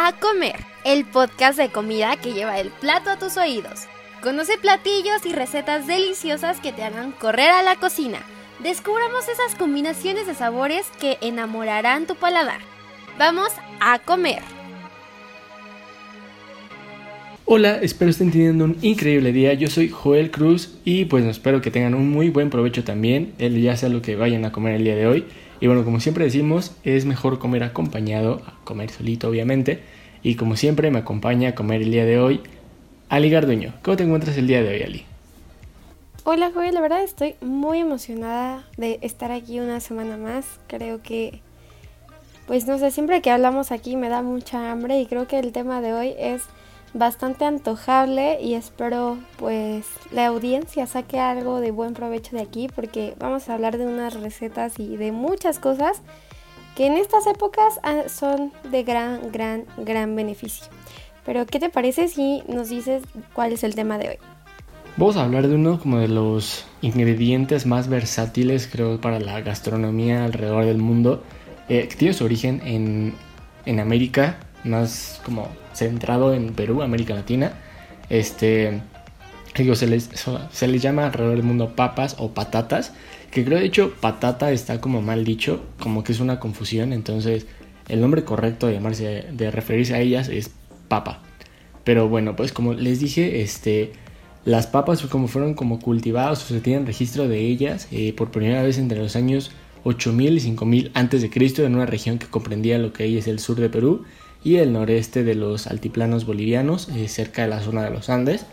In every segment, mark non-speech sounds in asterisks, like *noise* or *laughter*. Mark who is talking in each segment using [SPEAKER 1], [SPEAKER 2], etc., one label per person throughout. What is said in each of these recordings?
[SPEAKER 1] a Comer, el podcast de comida que lleva el plato a tus oídos. Conoce platillos y recetas deliciosas que te hagan correr a la cocina. Descubramos esas combinaciones de sabores que enamorarán tu paladar. Vamos a comer.
[SPEAKER 2] Hola, espero estén teniendo un increíble día. Yo soy Joel Cruz y pues espero que tengan un muy buen provecho también, el ya sea lo que vayan a comer el día de hoy. Y bueno, como siempre decimos, es mejor comer acompañado, a comer solito obviamente. Y como siempre me acompaña a comer el día de hoy Ali Garduño. ¿Cómo te encuentras el día de hoy, Ali?
[SPEAKER 3] Hola Joel, la verdad estoy muy emocionada de estar aquí una semana más. Creo que, pues no sé, siempre que hablamos aquí me da mucha hambre y creo que el tema de hoy es bastante antojable y espero pues la audiencia saque algo de buen provecho de aquí porque vamos a hablar de unas recetas y de muchas cosas que en estas épocas ah, son de gran, gran, gran beneficio. Pero ¿qué te parece si nos dices cuál es el tema de hoy?
[SPEAKER 2] Vamos a hablar de uno como de los ingredientes más versátiles creo para la gastronomía alrededor del mundo. Eh, que tiene su origen en, en América, más como centrado en Perú, América Latina. Este, digo, se les, se les llama alrededor del mundo papas o patatas, que creo de hecho patata está como mal dicho, como que es una confusión, entonces el nombre correcto de llamarse, de referirse a ellas es papa. Pero bueno, pues como les dije, este, las papas como fueron como cultivadas o se tienen registro de ellas eh, por primera vez entre los años 8000 y 5000 antes de Cristo en una región que comprendía lo que hoy es el sur de Perú y el noreste de los altiplanos bolivianos, eh, cerca de la zona de los Andes.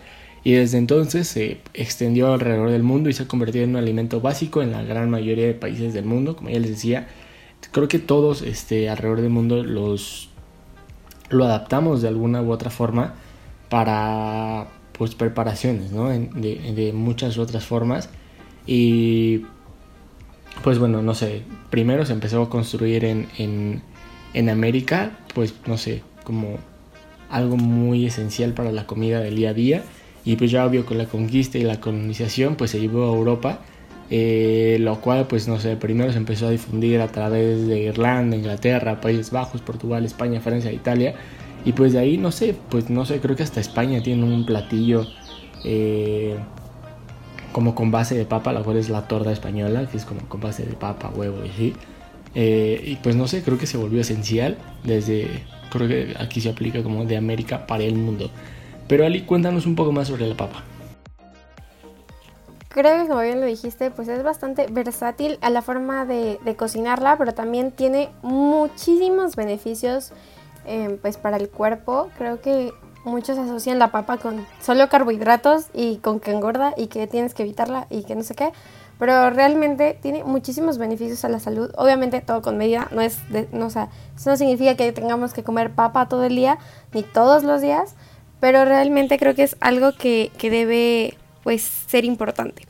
[SPEAKER 2] Y desde entonces se extendió alrededor del mundo y se ha convertido en un alimento básico en la gran mayoría de países del mundo. Como ya les decía, creo que todos este, alrededor del mundo los, lo adaptamos de alguna u otra forma para pues, preparaciones, ¿no? de, muchas otras formas. Y pues bueno, no sé, primero se empezó a construir en, en América pues no sé, como algo muy esencial para la comida del día a día. Y pues ya obvio con la conquista y la colonización pues se llevó a Europa, eh, lo cual pues no sé, primero se empezó a difundir a través de Irlanda, Inglaterra, Países Bajos, Portugal, España, Francia, Italia. Y pues de ahí no sé, pues no sé, creo que hasta España tiene un platillo eh, como con base de papa, la cual es la torda española, que es como con base de papa, huevo y así. Eh, y pues no sé, creo que se volvió esencial desde, creo que aquí se aplica como de América para el mundo. Pero Ali, cuéntanos un poco más sobre la papa.
[SPEAKER 3] Creo que como bien lo dijiste, pues es bastante versátil a la forma de, cocinarla, pero también tiene muchísimos beneficios eh, pues para el cuerpo. Creo que muchos asocian la papa con solo carbohidratos y con que engorda y que tienes que evitarla y que no sé qué pero realmente tiene muchísimos beneficios a la salud. Obviamente todo con medida, no es, no, o sea, eso no significa que tengamos que comer papa todo el día, ni todos los días, pero realmente creo que es algo que, que debe pues ser importante.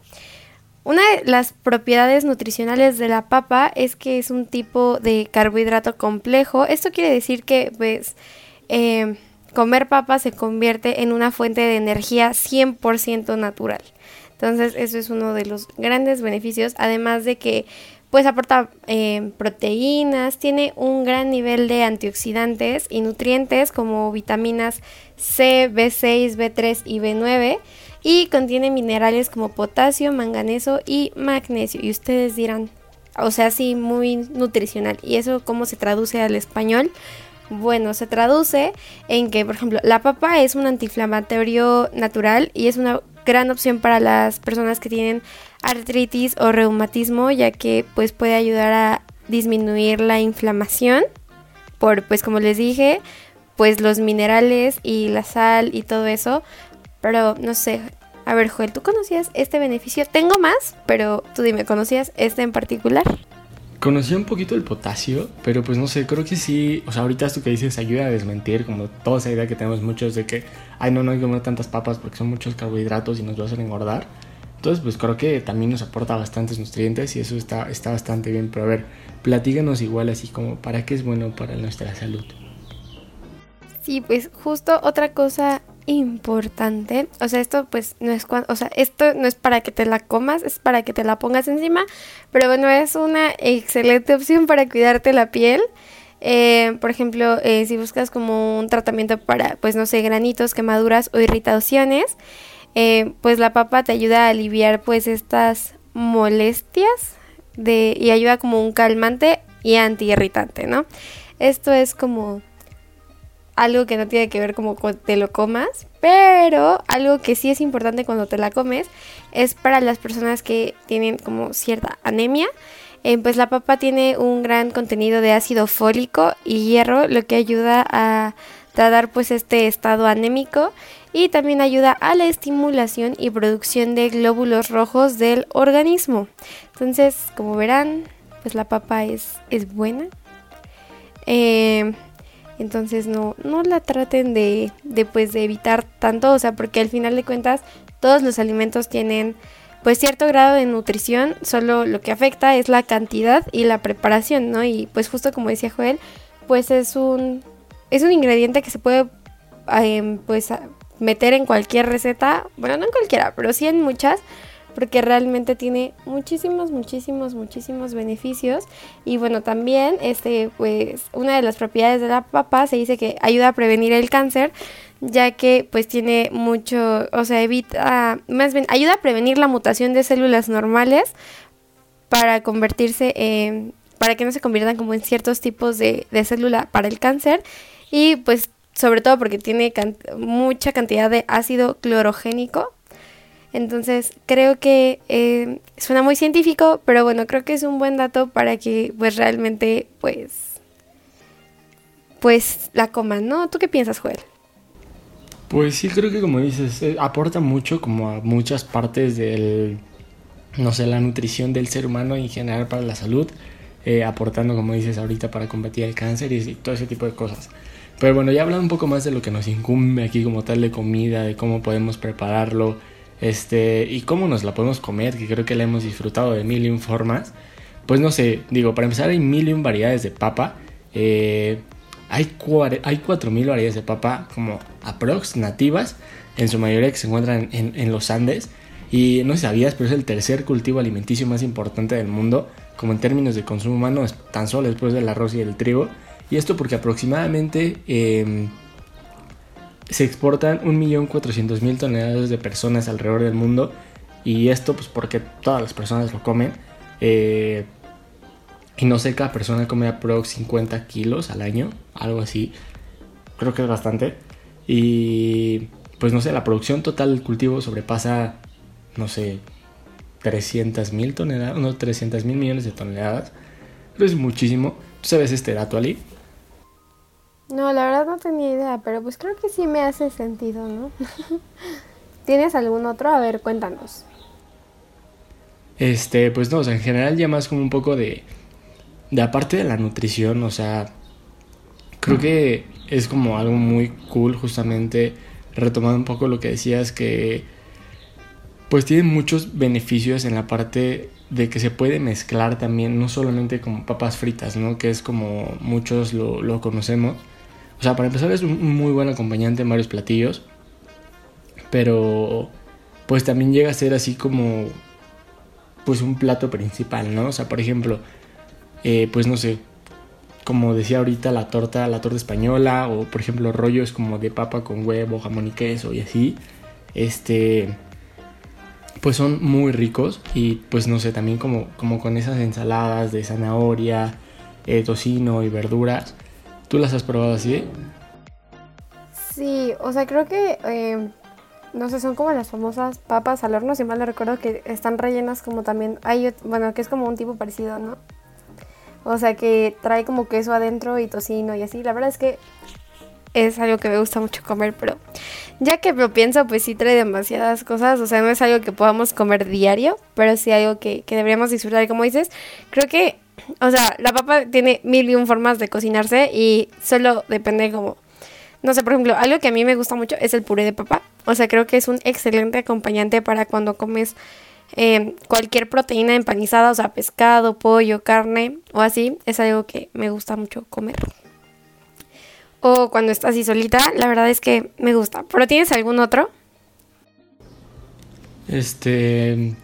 [SPEAKER 3] Una de las propiedades nutricionales de la papa es que es un tipo de carbohidrato complejo. Esto quiere decir que pues eh, comer papa se convierte en una fuente de energía 100% natural. Entonces eso es uno de los grandes beneficios, además de que pues aporta eh, proteínas, tiene un gran nivel de antioxidantes y nutrientes como vitaminas C, B6, B3 y B9 y contiene minerales como potasio, manganeso y magnesio. Y ustedes dirán, o sea, sí, muy nutricional. ¿Y eso cómo se traduce al español? Bueno, se traduce en que, por ejemplo, la papa es un antiinflamatorio natural y es una gran opción para las personas que tienen artritis o reumatismo, ya que pues puede ayudar a disminuir la inflamación por pues como les dije, pues los minerales y la sal y todo eso. Pero no sé, a ver, Joel, ¿tú conocías este beneficio? Tengo más, pero tú dime, ¿conocías este en particular?
[SPEAKER 2] Conocí un poquito el potasio, pero pues no sé, creo que sí, o sea, ahorita esto que dices ayuda a desmentir como toda esa idea que tenemos muchos de que, ay, no, no hay que comer tantas papas porque son muchos carbohidratos y nos va a engordar. Entonces, pues creo que también nos aporta bastantes nutrientes y eso está, está bastante bien. Pero a ver, platíganos igual así como para qué es bueno para nuestra salud.
[SPEAKER 3] Sí, pues justo otra cosa importante. O sea, esto pues no es o sea, esto no es para que te la comas, es para que te la pongas encima, pero bueno, es una excelente opción para cuidarte la piel. Eh, por ejemplo, eh, si buscas como un tratamiento para, pues no sé, granitos, quemaduras o irritaciones, eh, pues la papa te ayuda a aliviar pues estas molestias y ayuda como un calmante y antiirritante, ¿no? Esto es como algo que no tiene que ver como te lo comas, pero algo que sí es importante cuando te la comes es para las personas que tienen como cierta anemia. Eh, pues la papa tiene un gran contenido de ácido fólico y hierro, lo que ayuda a tratar pues este estado anémico y también ayuda a la estimulación y producción de glóbulos rojos del organismo. Entonces, como verán, pues la papa es, es buena. Eh, entonces no, no la traten de, de, pues, de evitar tanto, o sea, porque al final de cuentas todos los alimentos tienen pues cierto grado de nutrición, solo lo que afecta es la cantidad y la preparación, ¿no? Y pues justo como decía Joel, pues es un es un ingrediente que se puede eh, pues meter en cualquier receta, bueno, no en cualquiera, pero sí en muchas porque realmente tiene muchísimos, muchísimos, muchísimos beneficios. Y bueno, también este, pues, una de las propiedades de la papa se dice que ayuda a prevenir el cáncer, ya que pues tiene mucho, o sea, evita, más bien, ayuda a prevenir la mutación de células normales para convertirse en, para que no se conviertan como en ciertos tipos de, de célula para el cáncer. Y pues sobre todo porque tiene mucha cantidad de ácido clorogénico, entonces creo que eh, suena muy científico, pero bueno, creo que es un buen dato para que pues realmente pues pues la coman, ¿no? ¿Tú qué piensas, Joel?
[SPEAKER 2] Pues sí, creo que como dices, eh, aporta mucho como a muchas partes del, no sé, la nutrición del ser humano en general para la salud, eh, aportando, como dices ahorita, para combatir el cáncer y, todo ese tipo de cosas. Pero bueno, ya hablando un poco más de lo que nos incumbe aquí como tal de comida, de cómo podemos prepararlo, este, y cómo nos la podemos comer, que creo que la hemos disfrutado de mil y un formas. Pues no sé, digo, para empezar hay mil y un variedades de papa. Eh, hay, hay 4000 variedades de papa como aprox nativas, en su mayoría que se encuentran en, los Andes. Y no sabías, pero es el tercer cultivo alimenticio más importante del mundo, como en términos de consumo humano, tan solo después del arroz y el trigo. Y esto porque aproximadamente eh, se exportan 1.400.000 toneladas de personas alrededor del mundo y esto pues porque todas las personas lo comen eh, y no sé, cada persona come aprox 50 kilos al año, algo así, creo que es bastante y pues no sé, la producción total del cultivo sobrepasa, no sé, 300.000 toneladas, unos 300 mil millones de toneladas, pero es muchísimo. ¿Tú sabes este dato, Ali?
[SPEAKER 3] No, la verdad no tenía idea, pero pues creo que sí me hace sentido, ¿no? *laughs* ¿Tienes algún otro? A ver, cuéntanos.
[SPEAKER 2] Este, pues no, o sea, en general ya más como un poco de... De aparte de la nutrición, o sea, creo que es como algo muy cool justamente retomando un poco lo que decías que pues tiene muchos beneficios en la parte de que se puede mezclar también, no solamente como papas fritas, ¿no? Que es como muchos lo, lo conocemos, o sea, para empezar es un muy buen acompañante en varios platillos. Pero pues también llega a ser así como pues un plato principal, ¿no? O sea, por ejemplo, eh, pues no sé, como decía ahorita la torta, la torta española o por ejemplo rollos como de papa con huevo, jamón y queso y así. Este pues son muy ricos y pues no sé, también como, como con esas ensaladas de zanahoria, eh, tocino y verduras ¿Tú las has probado así?
[SPEAKER 3] Sí, o sea, creo que, em, no sé, son como las famosas papas al horno, si mal no recuerdo, que están rellenas como también, hay, bueno, que es como un tipo parecido, ¿no? O sea, que trae como queso adentro y tocino y así. La verdad es que es algo que me gusta mucho comer, pero ya que lo pienso, pues sí trae demasiadas cosas. O sea, no es algo que podamos comer diario, pero sí algo que, que deberíamos disfrutar. Como dices, creo que o sea, la papa tiene mil y un formas de cocinarse y solo depende como... No sé, por ejemplo, algo que a mí me gusta mucho es el puré de papa. O sea, creo que es un excelente acompañante para cuando comes em, cualquier proteína empanizada, o sea, pescado, pollo, carne o así. Es algo que me gusta mucho comer. O cuando estás así solita, la verdad es que me gusta. ¿Pero tienes algún otro?
[SPEAKER 2] Este,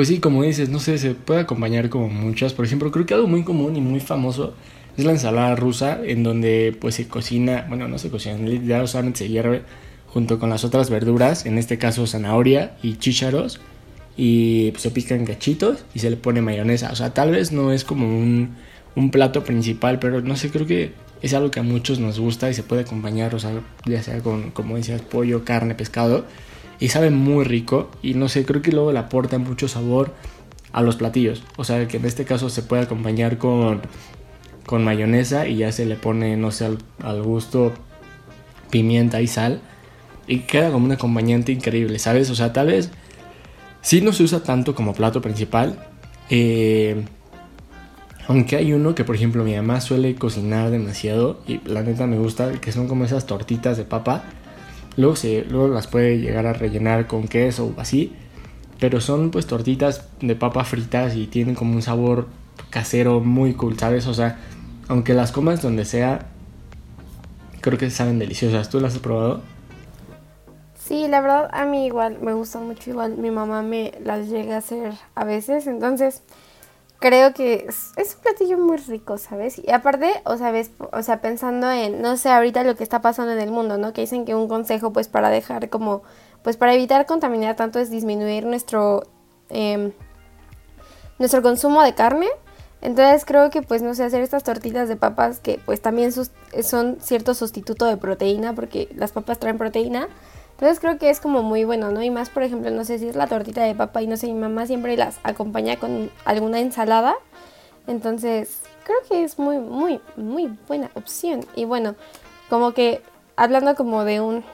[SPEAKER 2] pues sí, como dices, no sé, se puede acompañar como muchas. Por ejemplo, creo que algo muy común y muy famoso Es la ensalada rusa en donde pues se cocina, bueno, no se cocina, ya solamente se hierve junto con las otras verduras, en este caso zanahoria y chícharos, y pues, se pican cachitos y se le pone mayonesa. O sea, tal vez no es como un, un plato principal, pero no sé, creo que es algo que a muchos nos gusta y se puede acompañar, o sea, ya sea con, como decías, pollo, carne, pescado. Y sabe muy rico y no sé, creo que luego le aporta mucho sabor a los platillos. O sea, que en este caso se puede acompañar con, con mayonesa y ya se le pone, no sé, al, gusto pimienta y sal. Y queda como un acompañante increíble, ¿sabes? O sea, tal vez sí no se usa tanto como plato principal. Eh, aunque hay uno que, por ejemplo, mi mamá suele cocinar demasiado y la neta me gusta, que son como esas tortitas de papa. Luego, se, luego las puede llegar a rellenar con queso o así. Pero son pues tortitas de papa fritas y tienen como un sabor casero muy cool, ¿sabes? O sea, aunque las comas donde sea, creo que saben deliciosas. ¿Tú las has probado?
[SPEAKER 3] Sí, la verdad a mí igual me gustan mucho, igual mi mamá me las llega a hacer a veces, entonces creo que es, un platillo muy rico, ¿sabes? Y aparte, o sea, o sea, pensando en, no sé, ahorita lo que está pasando en el mundo, ¿no? Que dicen que un consejo, pues, para dejar como, pues, para evitar contaminar tanto es disminuir nuestro, em, nuestro consumo de carne. Entonces creo que, pues, no sé, hacer estas tortitas de papas que, pues, también son cierto sustituto de proteína, porque las papas traen proteína. Entonces creo que es como muy bueno, ¿no? Y más, por ejemplo, no sé si es la tortita de papa y no sé, mi mamá siempre las acompaña con alguna ensalada. Entonces creo que es muy, muy, muy buena opción. Y bueno, como que hablando como de un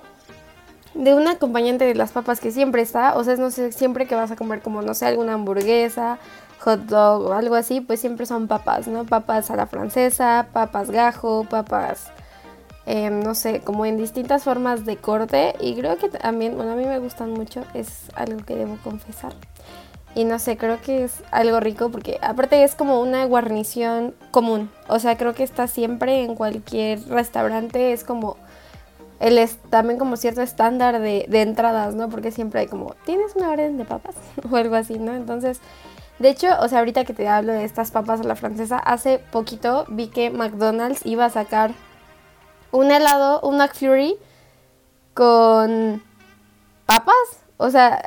[SPEAKER 3] de un acompañante de las papas que siempre está, o sea, no sé, siempre que vas a comer como, no sé, alguna hamburguesa, hot dog o algo así, pues siempre son papas, ¿no? Papas a la francesa, papas gajo, papas Em, no sé, como en distintas formas de corte y creo que también, bueno, a mí me gustan mucho, es algo que debo confesar. Y no sé, creo que es algo rico porque aparte es como una guarnición común. O sea, creo que está siempre en cualquier restaurante, es como el es también como cierto estándar de, de entradas, ¿no? Porque siempre hay como, ¿tienes una orden de papas? *laughs* o algo así, ¿no? Entonces, de hecho, o sea, ahorita que te hablo de estas papas a la francesa, hace poquito vi que McDonald's iba a sacar un helado, un McFlurry con papas. O sea,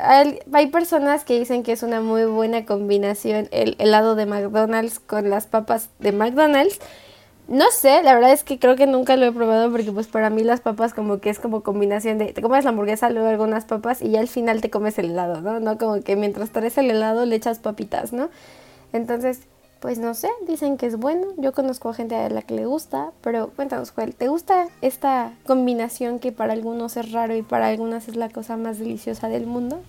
[SPEAKER 3] hay, personas que dicen que es una muy buena combinación el helado de McDonald's con las papas de McDonald's. No sé, la verdad es que creo que nunca lo he probado porque pues para mí las papas como que es como combinación de te comes la hamburguesa, luego algunas papas y ya al final te comes el helado, ¿no? No como que mientras traes el helado le echas papitas, ¿no? Entonces, pues no sé, dicen que es bueno. Yo conozco a gente a la que le gusta, pero cuéntanos, Joel, ¿te gusta esta combinación que para algunos es raro y para algunas es la cosa más deliciosa del mundo?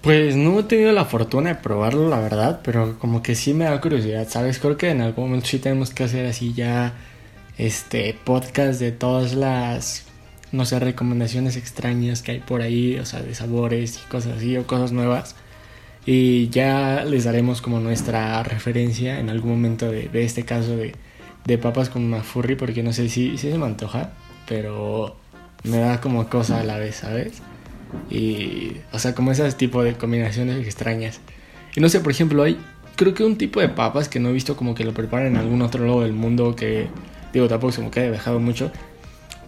[SPEAKER 2] Pues no he tenido la fortuna de probarlo, la verdad, pero como que sí me da curiosidad, ¿sabes? Creo que en algún momento sí tenemos que hacer así ya este podcast de todas las no sé, recomendaciones extrañas que hay por ahí, o sea, de sabores y cosas así o cosas nuevas. Y ya les daremos como nuestra referencia en algún momento de, este caso de, de, papas con una furry, porque no sé si, si se me antoja, pero me da como cosa a la vez, ¿sabes? Y, o sea, como ese tipo de combinaciones extrañas. Y no sé, por ejemplo, hay, creo que un tipo de papas que no he visto como que lo preparan en algún otro lado del mundo que, digo, tampoco se me queda dejado mucho,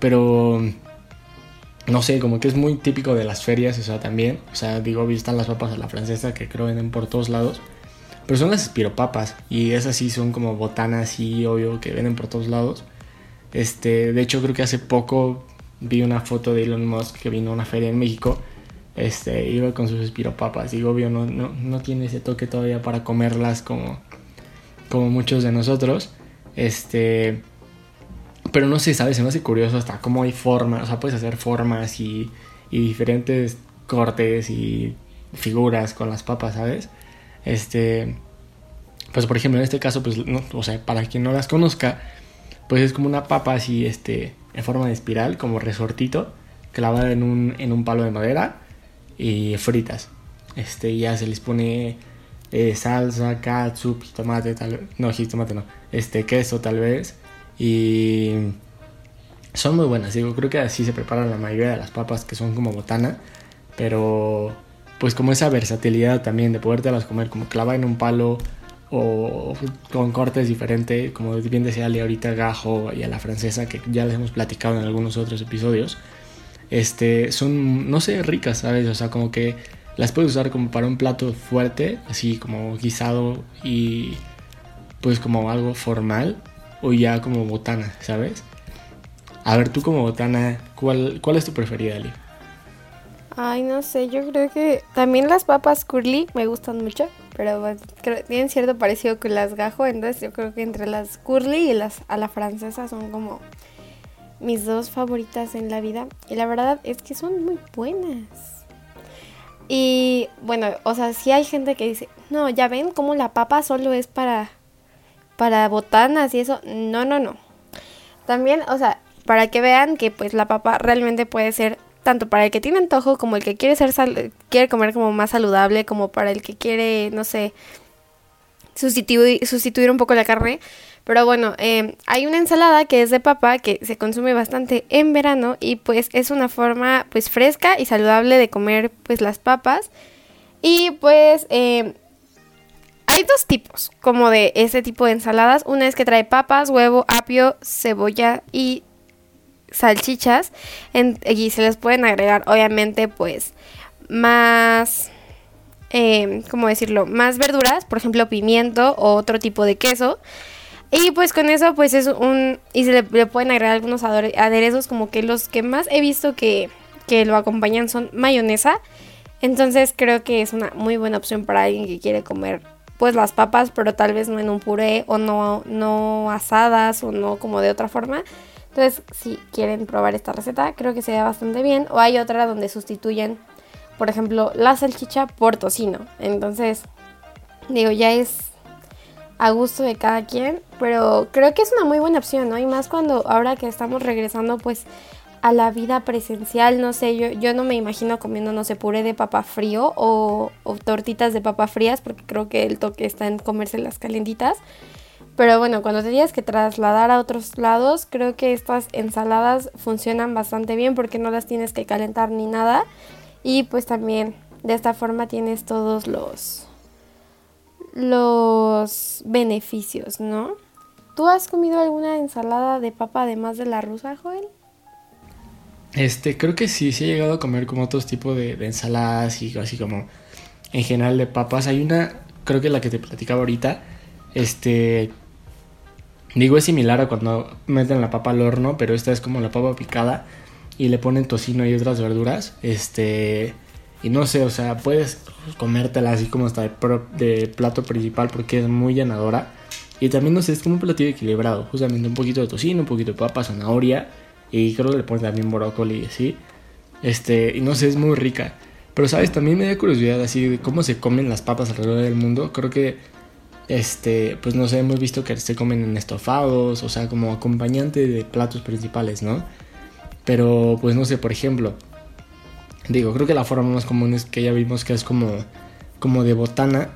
[SPEAKER 2] pero no sé, como que es muy típico de las ferias, o sea, también. O sea, digo, están las papas a la francesa que creo venden por todos lados. Pero son las espiropapas. Y esas sí son como botanas y obvio que venden por todos lados. Este, de hecho, creo que hace poco vi una foto de Elon Musk que vino a una feria en México. Este, iba con sus espiropapas. Y obvio, no, no, no tiene ese toque todavía para comerlas como, como muchos de nosotros. Este. Pero no sé, ¿sabes? Se me hace curioso hasta cómo hay formas, o sea, puedes hacer formas y, y diferentes cortes y figuras con las papas, ¿sabes? Este, pues por ejemplo, en este caso, pues, o sea, para quien no las conozca, pues es como una papa así, este, en forma de espiral, como resortito, clavada en un, en un palo de madera y fritas. Este, ya se les pone eh, salsa, catsup, tomate, tal no, jitomate no, este, queso tal vez, y son muy buenas, digo, creo que así se preparan la mayoría de las papas que son como botana, pero pues como esa versatilidad también de las comer como clava en un palo o con cortes diferentes, como bien decía Ale ahorita, gajo y a la francesa, que ya les hemos platicado en algunos otros episodios, este, son, no sé, ricas, ¿sabes? O sea, como que las puedes usar como para un plato fuerte, así como guisado y pues como algo formal, o ya como botana, ¿sabes? A ver, tú como botana, ¿cuál, cuál es tu preferida, Ali?
[SPEAKER 3] Ay, no sé, yo creo que también las papas curly me gustan mucho, pero creo, tienen cierto parecido con las gajo, entonces yo creo que entre las curly y las a la francesa son como mis dos favoritas en la vida. Y la verdad es que son muy buenas. Y bueno, o sea, si hay gente que dice, no, ya ven como la papa solo es para, para botanas y eso. No, no, no. También, o sea, para que vean que pues la papa realmente puede ser tanto para el que tiene antojo como el que quiere ser quiere comer como más saludable, como para el que quiere, no sé, sustituir, sustituir un poco la carne. Pero bueno, eh, hay una ensalada que es de papa que se consume bastante en verano y pues es una forma pues fresca y saludable de comer pues las papas. Y pues eh, hay dos tipos como de ese tipo de ensaladas. Una es que trae papas, huevo, apio, cebolla y salchichas y se les pueden agregar obviamente pues más, eh, ¿cómo decirlo? Más verduras, por ejemplo pimiento o otro tipo de queso. Y pues con eso pues es un... Y se le, pueden agregar algunos aderezos como que los que más he visto que, que lo acompañan son mayonesa. Entonces creo que es una muy buena opción para alguien que quiere comer pues las papas, pero tal vez no en un puré o no, no asadas o no como de otra forma. Entonces, si quieren probar esta receta, creo que se ve bastante bien. O hay otra donde sustituyen, por ejemplo, la salchicha por tocino. Entonces, digo, ya es a gusto de cada quien. Pero creo que es una muy buena opción, ¿no? Y más cuando ahora que estamos regresando, pues a la vida presencial, no sé, yo, yo no me imagino comiendo, no sé, puré de papa frío o, tortitas de papa frías, porque creo que el toque está en comerse las calentitas. Pero bueno, cuando te tienes que trasladar a otros lados, creo que estas ensaladas funcionan bastante bien porque no las tienes que calentar ni nada. Y pues también de esta forma tienes todos los los beneficios, ¿no? ¿Tú has comido alguna ensalada de papa además de la rusa, Joel?
[SPEAKER 2] Este, creo que sí, sí he llegado a comer como otros tipos de, de ensaladas y así como en general de papas. Hay una, creo que la que te platicaba ahorita, este, Digo, es similar a cuando meten la papa al horno, pero esta es como la papa picada y le ponen tocino y otras verduras. Este, y no sé, o sea, puedes comértela así como hasta de, plato principal porque es muy llenadora. Y también, no sé, es como un platillo equilibrado. Justamente un poquito de tocino, un poquito de papa, zanahoria. Y creo que le ponen también brócoli, así. Este, y no sé, es muy rica. Pero, ¿sabes? También me da curiosidad así de cómo se comen las papas alrededor del mundo. Creo que este, pues no sé, hemos visto que se comen en estofados, o sea, como acompañante de platos principales, ¿no? Pero, pues no sé, por ejemplo, digo, creo que la forma más común es que ya vimos que es como, como de botana,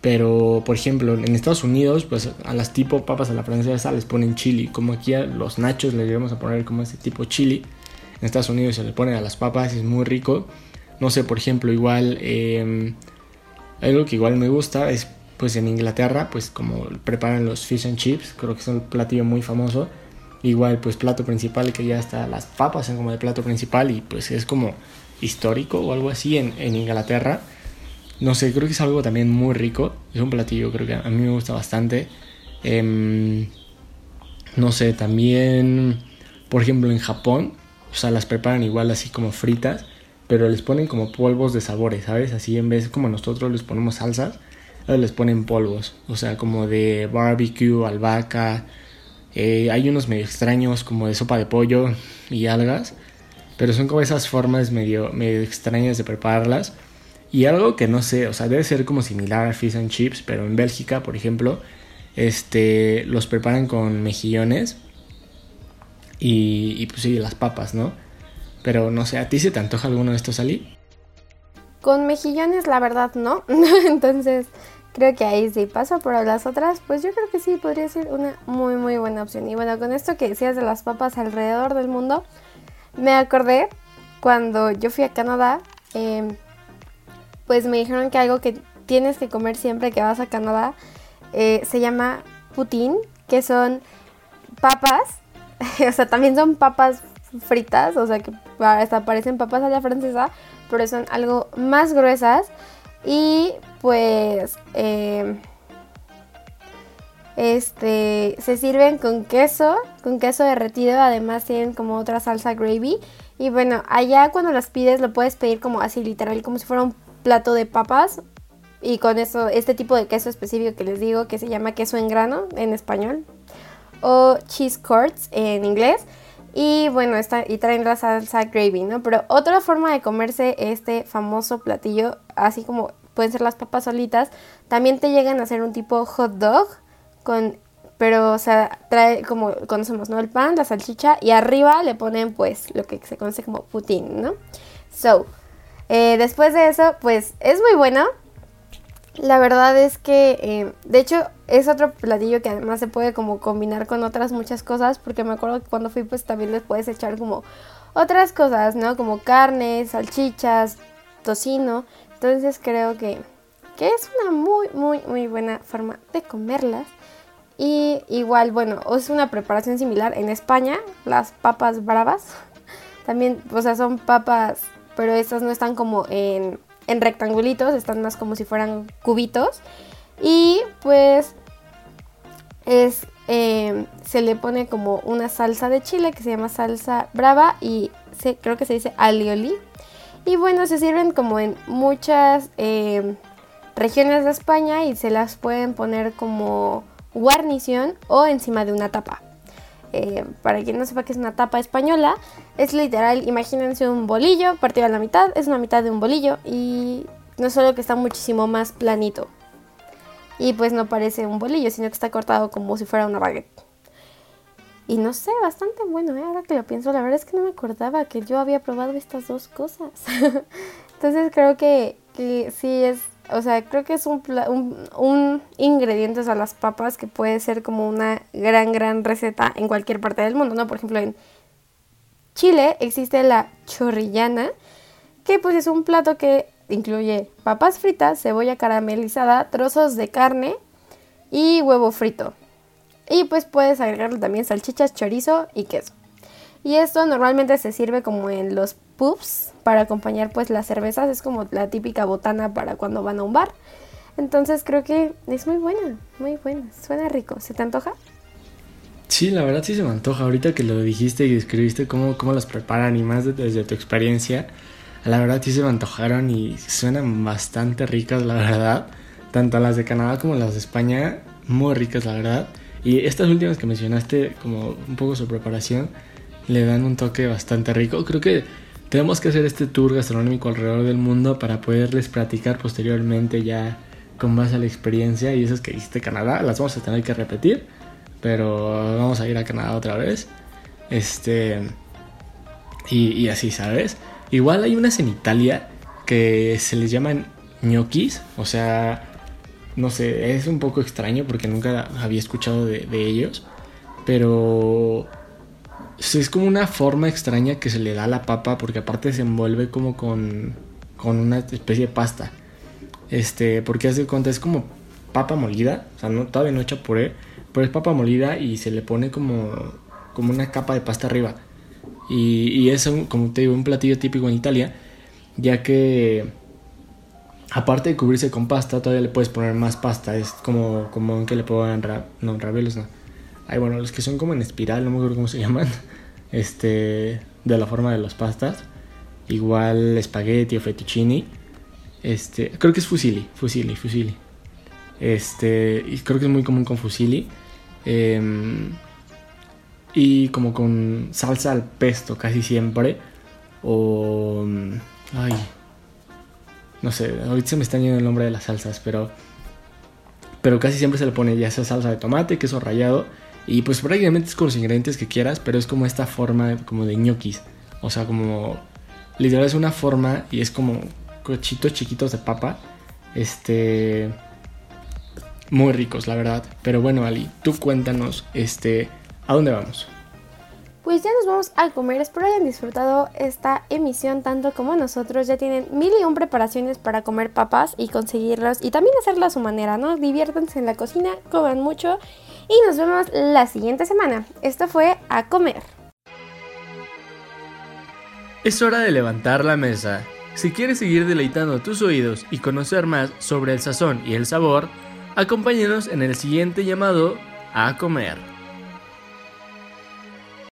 [SPEAKER 2] pero, por ejemplo, en Estados Unidos, pues a las tipo papas a la francesa les ponen chili, como aquí a los nachos les vamos a poner como ese tipo chili. En Estados Unidos se le pone a las papas, es muy rico. No sé, por ejemplo, igual, eh, algo que igual me gusta es pues en Inglaterra, pues como preparan los fish and chips, creo que es un platillo muy famoso. Igual, pues plato principal, que ya está, las papas son como de plato principal y pues es como histórico o algo así en, en Inglaterra. No sé, creo que es algo también muy rico. Es un platillo, creo que a mí me gusta bastante. Em, no sé, también, por ejemplo, en Japón, o sea, las preparan igual así como fritas, pero les ponen como polvos de sabores, ¿sabes? Así en vez como nosotros les ponemos salsas, les ponen polvos, o sea, como de barbecue, albahaca. Eh, hay unos medio extraños como de sopa de pollo y algas, pero son como esas formas medio, medio extrañas de prepararlas. Y algo que no sé, o sea, debe ser como similar a fish and chips, pero en Bélgica, por ejemplo, este, los preparan con mejillones y, pues sí, las papas, ¿no? Pero no sé, ¿a ti se te antoja alguno de estos, Ali?
[SPEAKER 3] Con mejillones, la verdad, no. *laughs* Entonces, Creo que ahí sí paso, pero las otras, pues yo creo que sí podría ser una muy muy buena opción. Y bueno, con esto que decías de las papas alrededor del mundo, me acordé cuando yo fui a Canadá, em, pues me dijeron que algo que tienes que comer siempre que vas a Canadá eh, se llama Putin, que son papas, *laughs* o sea, también son papas fritas, o sea, que hasta parecen papas a la francesa, pero son algo más gruesas. Y pues eh, este se sirven con queso, con queso derretido, además tienen como otra salsa gravy. Y bueno, allá cuando las pides lo puedes pedir como así literal, como si fuera un plato de papas. Y con eso, este tipo de queso específico que les digo, que se llama queso en grano en español. O cheese curds en inglés. Y bueno, está, y traen la salsa gravy, ¿no? Pero otra forma de comerse este famoso platillo, así como pueden ser las papas solitas, también te llegan a hacer un tipo hot dog con pero o sea, trae como conocemos, ¿no? El pan, la salchicha y arriba le ponen pues lo que se conoce como putín, ¿no? So, eh, después de eso, pues es muy bueno. La verdad es que, eh, de hecho, es otro platillo que además se puede como combinar con otras muchas cosas, porque me acuerdo que cuando fui pues también les puedes echar como otras cosas, ¿no? Como carne, salchichas, tocino. Entonces creo que, que es una muy, muy, muy buena forma de comerlas. Y igual, bueno, es una preparación similar en España, las papas bravas. *laughs* También, o sea, son papas, pero estas no están como en, en rectangulitos, están más como si fueran cubitos. Y pues es, em, se le pone como una salsa de chile que se llama salsa brava y se, creo que se dice alioli. Y bueno, se sirven como en muchas em, regiones de España y se las pueden poner como guarnición o encima de una tapa. Eh, para quien no sepa qué es una tapa española, es literal, imagínense un bolillo partido a la mitad, es una mitad de un bolillo y no solo que está muchísimo más planito. Y pues no parece un bolillo, sino que está cortado como si fuera una baguette. Y no sé, bastante bueno, ¿eh? ahora que lo pienso, la verdad es que no me acordaba que yo había probado estas dos cosas. *laughs* Entonces creo que, que sí es o sea, creo que es un, un, ingrediente a las papas que puede ser como una gran, gran receta en cualquier parte del mundo, ¿no? Por ejemplo, en Chile existe la chorrillana, que pues es un plato que incluye papas fritas, cebolla caramelizada, trozos de carne y huevo frito. Y pues puedes agregarle también salchichas, chorizo y queso. Y esto normalmente se sirve como en los pubs para acompañar pues las cervezas. Es como la típica botana para cuando van a un bar. Entonces creo que es muy buena, muy buena. Suena rico. ¿Se te antoja?
[SPEAKER 2] Sí, la verdad sí se me antoja. Ahorita que lo dijiste y escribiste cómo, cómo las preparan y más desde tu experiencia, la verdad sí se me antojaron y suenan bastante ricas, la verdad. Tanto las de Canadá como las de España, muy ricas, la verdad. Y estas últimas que mencionaste, como un poco su preparación, le dan un toque bastante rico. Creo que tenemos que hacer este tour gastronómico alrededor del mundo para poderles platicar posteriormente ya con más a la experiencia y esas que hiciste Canadá, las vamos a tener que repetir, pero vamos a ir a Canadá otra vez. Este y, así, ¿sabes? Igual hay unas en Italia que se les llaman ñoquis, o sea, no sé, es un poco extraño porque nunca había escuchado de, de ellos, pero es como una forma extraña que se le da a la papa porque aparte se envuelve como con, con una especie de pasta. Este, porque hace cuenta es como papa molida, o sea, no, todavía no hecha puré, pero es papa molida y se le pone como, como una capa de pasta arriba. Y, y es, como te digo, un platillo típico en Italia, ya que aparte de cubrirse con pasta, todavía le puedes poner más pasta. Es como, como que le pongan, ra no, ravioles no hay bueno, los que son como en espiral, no me acuerdo cómo se *laughs* llaman. Este, de la forma de las pastas. Igual espagueti o fettuccini. Este, creo que es fusilli, fusilli, fusilli. Este, y creo que es muy común con fusilli. Em, y como con salsa al pesto casi siempre. O... Ay. No sé, ahorita se me está yendo el nombre de las salsas, pero... Pero casi siempre se le pone ya esa salsa de tomate, queso rallado y pues prácticamente es con los ingredientes que quieras, pero es como esta forma como de ñoquis. O sea, como literal es una forma y es como cochitos chiquitos de papa. Este muy ricos, la verdad. Pero bueno, Ali, tú cuéntanos este ¿a dónde vamos?
[SPEAKER 3] pues ya nos vamos a comer. Espero hayan disfrutado esta emisión tanto como nosotros. Ya tienen mil y un preparaciones para comer papas y conseguirlos y también hacerlo a su manera, ¿no? Diviértanse en la cocina, coman mucho y nos vemos la siguiente semana. Esto fue A Comer.
[SPEAKER 2] Es hora de levantar la mesa. Si quieres seguir deleitando tus oídos y conocer más sobre el sazón y el sabor, acompáñenos en el siguiente llamado A Comer.